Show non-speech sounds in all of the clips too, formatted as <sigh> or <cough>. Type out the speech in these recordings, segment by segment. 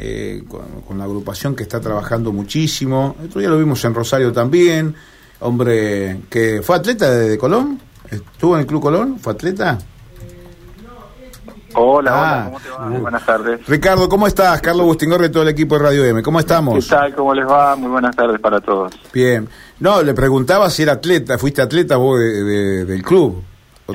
eh, con, la agrupación que está trabajando muchísimo. El otro día lo vimos en Rosario también. Hombre, que fue atleta de, Colón. ¿Estuvo en el Club Colón? ¿Fue atleta? Hola, hola, ah, ¿cómo te va? buenas tardes. Ricardo, ¿cómo estás? Carlos Bustingor de todo el equipo de Radio M, ¿cómo estamos? ¿Qué tal? ¿Cómo les va? Muy buenas tardes para todos. Bien. No, le preguntaba si era atleta, fuiste atleta vos del club.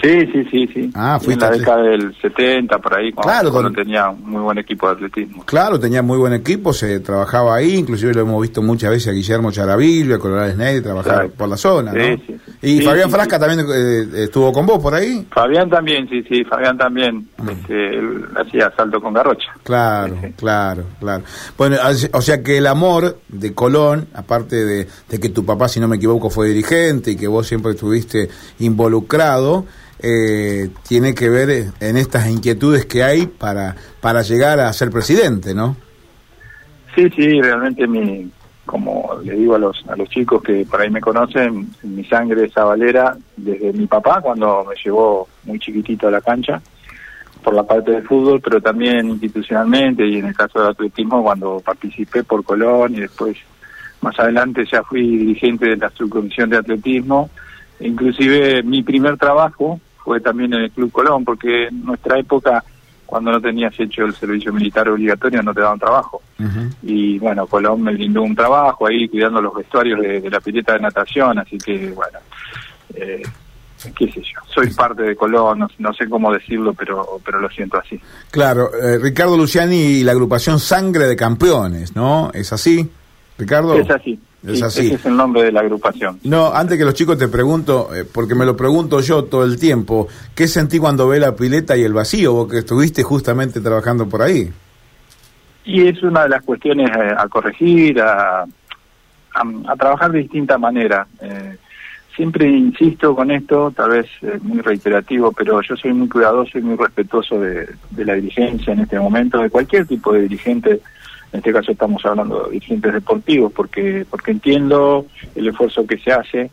Sí, sí, sí, sí. Ah, en la década del 70, por ahí, cuando, claro, tenía muy buen equipo de atletismo. Claro, tenía muy buen equipo, se trabajaba ahí, inclusive lo hemos visto muchas veces a Guillermo Charavillo, a Colorado Snake, trabajar por la zona, ¿no? Sí, sí, ¿Y Fabián Frasca también eh, estuvo con vos por ahí? Fabián también, sí, sí, Fabián también, mm. este, él hacía salto con garrocha. Claro, claro, claro. Bueno, o sea que el amor de Colón, aparte de, de que tu papá, si no me equivoco, fue dirigente y que vos siempre estuviste involucrado, eh, tiene que ver en estas inquietudes que hay para, para llegar a ser presidente, ¿no? Sí, sí, realmente mi, como le digo a los, a los chicos que por ahí me conocen, mi sangre es sabalera desde mi papá cuando me llevó muy chiquitito a la cancha por la parte del fútbol, pero también institucionalmente y en el caso del atletismo cuando participé por Colón y después más adelante ya fui dirigente de la subcomisión de atletismo. Inclusive mi primer trabajo fue también en el Club Colón, porque en nuestra época, cuando no tenías hecho el servicio militar obligatorio, no te daban trabajo. Y bueno, Colón me brindó un trabajo ahí cuidando los vestuarios de, la pileta de natación, así que bueno, eh, qué sé yo, soy parte de Colón, no, sé cómo decirlo, pero, pero lo siento así. Claro, eh, Ricardo Luciani y la agrupación Sangre de Campeones, ¿no? ¿Es así, Ricardo? Es así. Es así. Ese es el nombre de la agrupación. No, antes que los chicos te pregunto, eh, porque me lo pregunto yo todo el tiempo, ¿qué sentí cuando ve la pileta y el vacío? Vos que estuviste justamente trabajando por ahí. Y es una de las cuestiones eh, a corregir, a, a, trabajar de distinta manera. Eh, siempre insisto con esto, tal vez muy reiterativo, pero yo soy muy cuidadoso y muy respetuoso de, de la dirigencia en este momento, de cualquier tipo de dirigente en este caso estamos hablando de dirigentes deportivos, porque, porque entiendo el esfuerzo que se hace,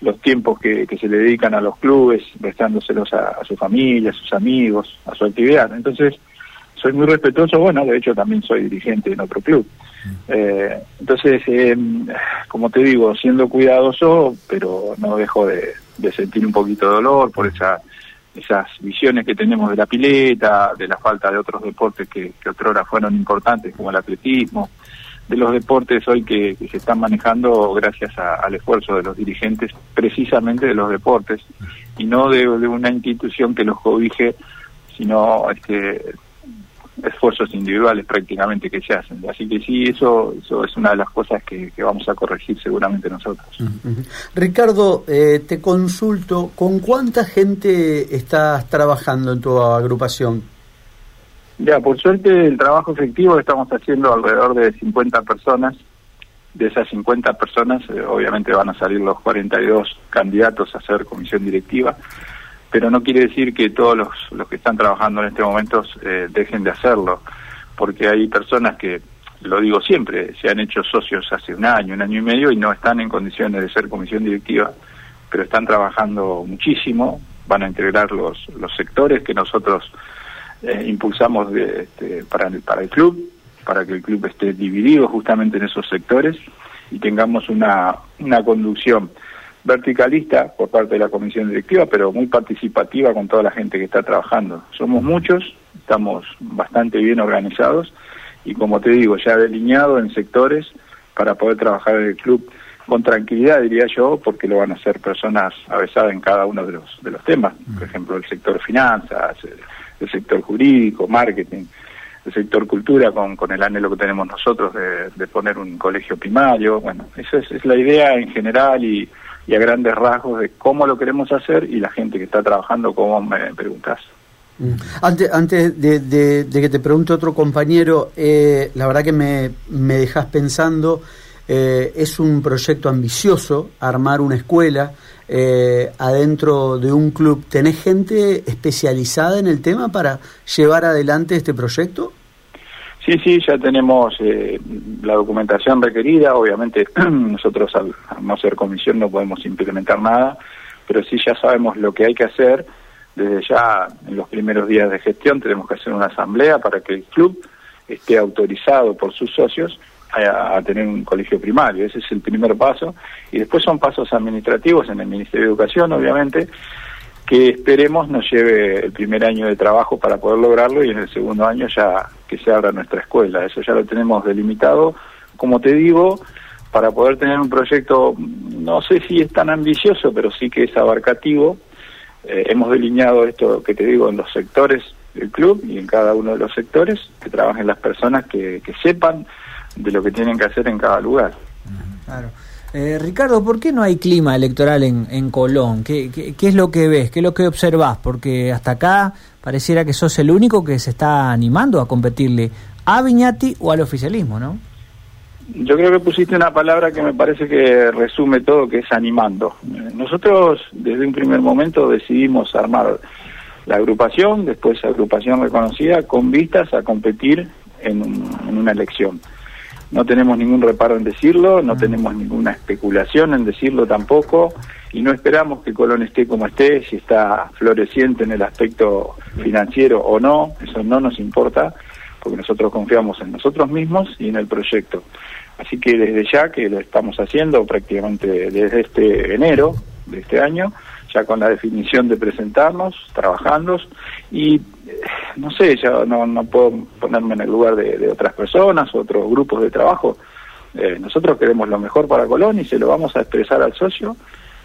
los tiempos que, se le dedican a los clubes, restándoselos a, su familia, a sus amigos, a su actividad. Entonces, soy muy respetuoso, bueno, de hecho también soy dirigente en otro club. Mm. Eh, entonces, eh, como te digo, siendo cuidadoso, pero no dejo de, de sentir un poquito de dolor por esa esas visiones que tenemos de la pileta, de la falta de otros deportes que, que otrora fueron importantes, como el atletismo, de los deportes hoy que, se están manejando gracias al esfuerzo de los dirigentes, precisamente de los deportes, y no de, de una institución que los cobije, sino este, esfuerzos individuales prácticamente que se hacen. Así que sí, eso, eso es una de las cosas que, vamos a corregir seguramente nosotros. Ricardo, eh, te consulto, ¿con cuánta gente estás trabajando en tu agrupación? Ya, por suerte el trabajo efectivo estamos haciendo alrededor de 50 personas. De esas 50 personas, eh, obviamente van a salir los 42 candidatos a ser comisión directiva pero no quiere decir que todos los, los que están trabajando en este momento eh, dejen de hacerlo, porque hay personas que, lo digo siempre, se han hecho socios hace un año, un año y medio y no están en condiciones de ser comisión directiva, pero están trabajando muchísimo, van a integrar los, los sectores que nosotros eh, impulsamos de, este, para, el, para el club, para que el club esté dividido justamente en esos sectores y tengamos una, una conducción verticalista por parte de la comisión directiva, pero muy participativa con toda la gente que está trabajando. Somos muchos, estamos bastante bien organizados y como te digo, ya delineado en sectores para poder trabajar en el club con tranquilidad, diría yo, porque lo van a hacer personas avesadas en cada uno de los, de los temas, por ejemplo, el sector finanzas, el sector jurídico, marketing, el sector cultura, con, con el anhelo que tenemos nosotros de, de poner un colegio primario. Bueno, esa es, es la idea en general y y a grandes rasgos de cómo lo queremos hacer y la gente que está trabajando, cómo me preguntas. Mm. Antes, antes de, que te pregunte otro compañero, eh, la verdad que me, me dejas pensando, eh, es un proyecto ambicioso armar una escuela eh, adentro de un club. ¿Tenés gente especializada en el tema para llevar adelante este proyecto? Sí, sí, ya tenemos eh, la documentación requerida. Obviamente <clears throat> nosotros al, no ser comisión no podemos implementar nada, pero sí ya sabemos lo que hay que hacer. Desde ya en los primeros días de gestión tenemos que hacer una asamblea para que el club esté autorizado por sus socios a, tener un colegio primario. Ese es el primer paso. Y después son pasos administrativos en el Ministerio de Educación, obviamente, que esperemos nos lleve el primer año de trabajo para poder lograrlo y en el segundo año ya que se abra nuestra escuela. Eso ya lo tenemos delimitado. Como te digo, para poder tener un proyecto, no sé si es tan ambicioso, pero sí que es abarcativo. Eh, hemos delineado esto que te digo en los sectores del club y en cada uno de los sectores que trabajen las personas que, que sepan de lo que tienen que hacer en cada lugar. Claro. Eh, Ricardo, ¿por qué no hay clima electoral en, Colón? ¿Qué, ¿Qué, es lo que ves? ¿Qué es lo que observas? Porque hasta acá pareciera que sos el único que se está animando a competirle a Viñati o al oficialismo, ¿no? Yo creo que pusiste una palabra que me parece que resume todo, que es animando. Nosotros desde un primer momento decidimos armar la agrupación, después agrupación reconocida, con vistas a competir en, en una elección. No tenemos ningún reparo en decirlo, no mm. tenemos ninguna especulación en decirlo tampoco, y no esperamos que Colón esté como esté, si está floreciente en el aspecto financiero o no, eso no nos importa, porque nosotros confiamos en nosotros mismos y en el proyecto. Así que desde ya que lo estamos haciendo prácticamente desde este enero de este año, ya con la definición de presentarnos, trabajando y no sé, ya no, no puedo ponerme en el lugar de, otras personas, otros grupos de trabajo. Eh, nosotros queremos lo mejor para Colón y se lo vamos a expresar al socio,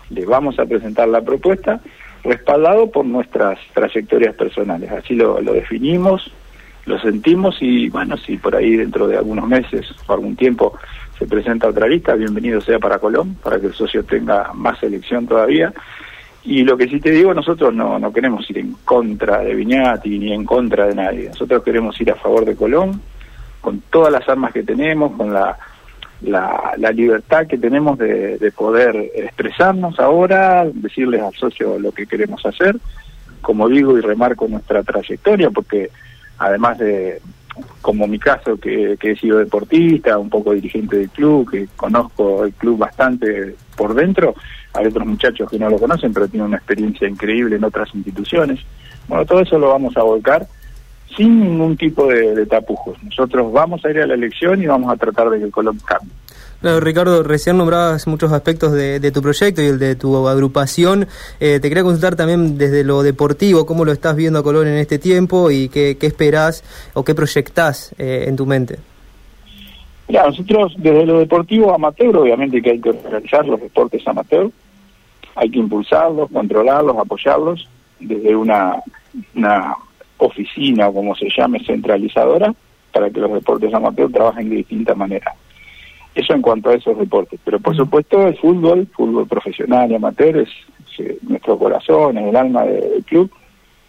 le vamos a presentar la propuesta respaldado por nuestras trayectorias personales. Así lo, lo definimos, lo sentimos y bueno, si por ahí dentro de algunos meses o algún tiempo se presenta otra lista, bienvenido sea para Colón, para que el socio tenga más elección todavía y lo que sí te digo, nosotros no, no queremos ir en contra de Viñati ni en contra de nadie. Nosotros queremos ir a favor de Colón, con todas las armas que tenemos, con la, la, la libertad que tenemos de, de, poder expresarnos ahora, decirles al socio lo que queremos hacer. Como digo y remarco nuestra trayectoria, porque además de, como mi caso, que, he sido deportista, un poco dirigente del club, que conozco el club bastante por dentro, hay otros muchachos que no lo conocen, pero tienen una experiencia increíble en otras instituciones. Bueno, todo eso lo vamos a volcar sin ningún tipo de, tapujos. Nosotros vamos a ir a la elección y vamos a tratar de que el Colón cambie. Claro, Ricardo, recién nombrabas muchos aspectos de, tu proyecto y el de tu agrupación. Eh, te quería consultar también desde lo deportivo, cómo lo estás viendo a Colón en este tiempo y qué, qué esperás o qué proyectás eh, en tu mente. Mira, nosotros desde lo deportivo amateur, obviamente que hay que organizar los deportes amateur, hay que impulsarlos, controlarlos, apoyarlos desde una, una oficina o como se llame centralizadora para que los deportes amateur trabajen de distinta manera. Eso en cuanto a esos deportes. Pero por supuesto el fútbol, fútbol profesional y amateur es, nuestro corazón, es el alma del club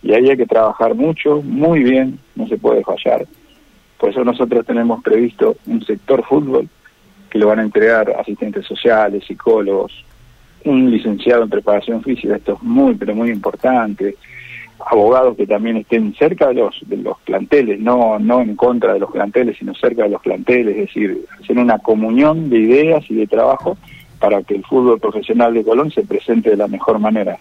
y ahí hay que trabajar mucho, muy bien, no se puede fallar. Por eso nosotros tenemos previsto un sector fútbol que lo van a entregar asistentes sociales, psicólogos, un licenciado en preparación física, esto es muy, pero muy importante, abogados que también estén cerca de los, de los planteles, no, no en contra de los planteles, sino cerca de los planteles, es decir, hacer una comunión de ideas y de trabajo para que el fútbol profesional de Colón se presente de la mejor manera.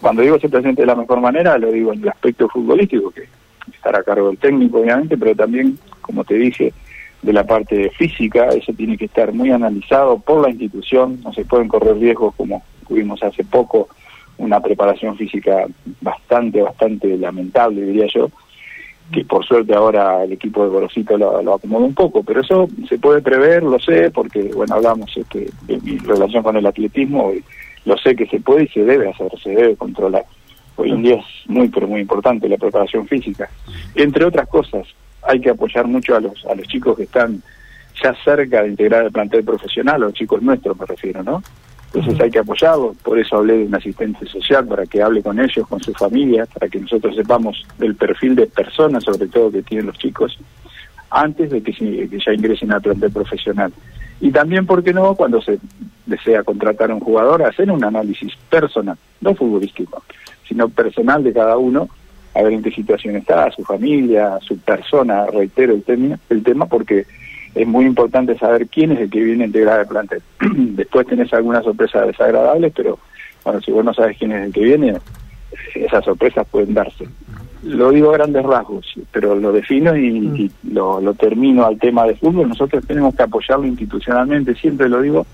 Cuando digo se presente de la mejor manera, lo digo en el aspecto futbolístico, que estará a cargo del técnico, obviamente, pero también, como te dije, de la parte física, eso tiene que estar muy analizado por la institución, no se pueden correr riesgos como tuvimos hace poco, una preparación física bastante, bastante lamentable, diría yo, que por suerte ahora el equipo de Gorosito lo, lo acomoda un poco, pero eso se puede prever, lo sé, porque, bueno, hablamos este, de mi relación con el atletismo, y lo sé que se puede y se debe hacer, se debe controlar. Hoy en día es muy, pero muy importante la preparación física. Entre otras cosas, hay que apoyar mucho a los, a los chicos que están ya cerca de integrar el plantel profesional, los chicos nuestros me refiero, ¿no? Entonces hay que apoyarlos, por eso hablé de un asistente social, para que hable con ellos, con su familia, para que nosotros sepamos del perfil de personas, sobre todo, que tienen los chicos, antes de que, que ya ingresen al plantel profesional. Y también, ¿por qué no?, cuando se desea contratar a un jugador, hacer un análisis personal, no futbolístico, sino personal de cada uno, a ver en qué situación está, su familia, su persona, reitero el tema, el tema porque es muy importante saber quién es el que viene a integrar el plantel. <clears throat> Después tenés algunas sorpresas desagradables, pero bueno, si vos no sabes quién es el que viene, esas sorpresas pueden darse. lo digo a grandes rasgos, pero lo defino y, Mm. y lo, lo termino al tema de fútbol. Nosotros tenemos que apoyarlo institucionalmente, siempre lo digo,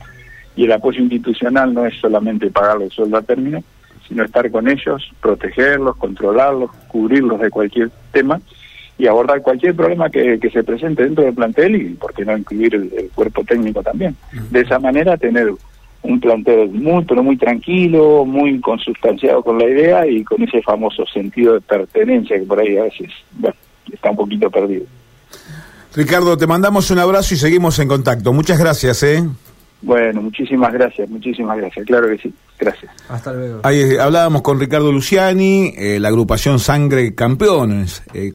y el apoyo institucional no es solamente pagarle el sueldo a término, sino estar con ellos, protegerlos, controlarlos, cubrirlos de cualquier tema y abordar cualquier problema que, que se presente dentro del plantel y, por qué no, incluir el, el cuerpo técnico también. De esa manera, tener un plantel muy, pero muy tranquilo, muy consustanciado con la idea y con ese famoso sentido de pertenencia que por ahí a veces bueno, está un poquito perdido. Ricardo, te mandamos un abrazo y seguimos en contacto. Muchas gracias, ¿eh? Bueno, muchísimas gracias, muchísimas gracias, claro que sí, gracias. Hasta luego. Ahí eh, hablábamos con Ricardo Luciani, eh, la agrupación Sangre Campeones. eh,